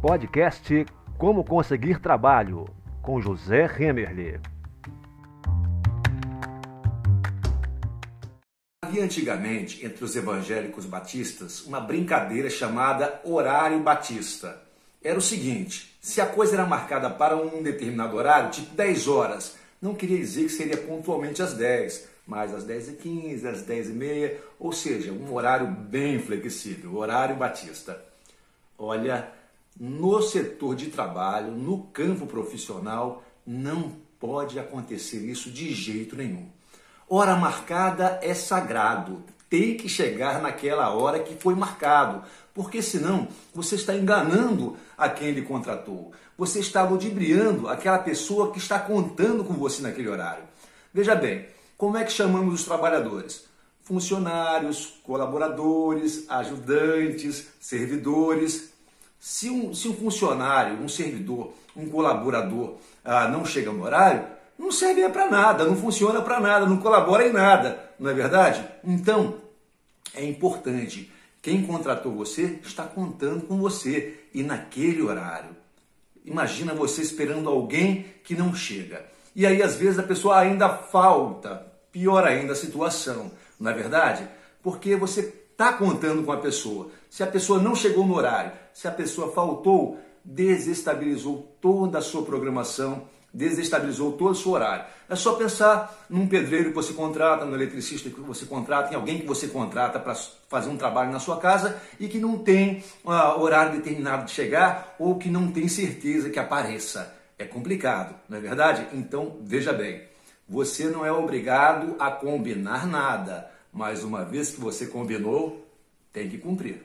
Podcast Como Conseguir Trabalho, com José Remerle. Havia antigamente, entre os evangélicos batistas, uma brincadeira chamada horário batista. Era o seguinte: se a coisa era marcada para um determinado horário, tipo 10 horas, não queria dizer que seria pontualmente às 10, mas às 10h15, às 10h30, ou seja, um horário bem flexível, horário batista. Olha, no setor de trabalho, no campo profissional, não pode acontecer isso de jeito nenhum. Hora marcada é sagrado, tem que chegar naquela hora que foi marcado, porque senão você está enganando a quem lhe contratou. Você está ludibriando aquela pessoa que está contando com você naquele horário. Veja bem, como é que chamamos os trabalhadores? Funcionários, colaboradores, ajudantes, servidores. Se um, se um funcionário, um servidor, um colaborador ah, não chega no horário, não serve para nada, não funciona para nada, não colabora em nada, não é verdade? Então, é importante. Quem contratou você está contando com você e naquele horário. Imagina você esperando alguém que não chega. E aí, às vezes, a pessoa ainda falta. Pior ainda a situação, não é verdade? Porque você está contando com a pessoa. Se a pessoa não chegou no horário, se a pessoa faltou, desestabilizou toda a sua programação, desestabilizou todo o seu horário. É só pensar num pedreiro que você contrata, no eletricista que você contrata, em alguém que você contrata para fazer um trabalho na sua casa e que não tem uh, horário determinado de chegar ou que não tem certeza que apareça. É complicado, não é verdade? Então, veja bem, você não é obrigado a combinar nada, mas uma vez que você combinou, tem que cumprir.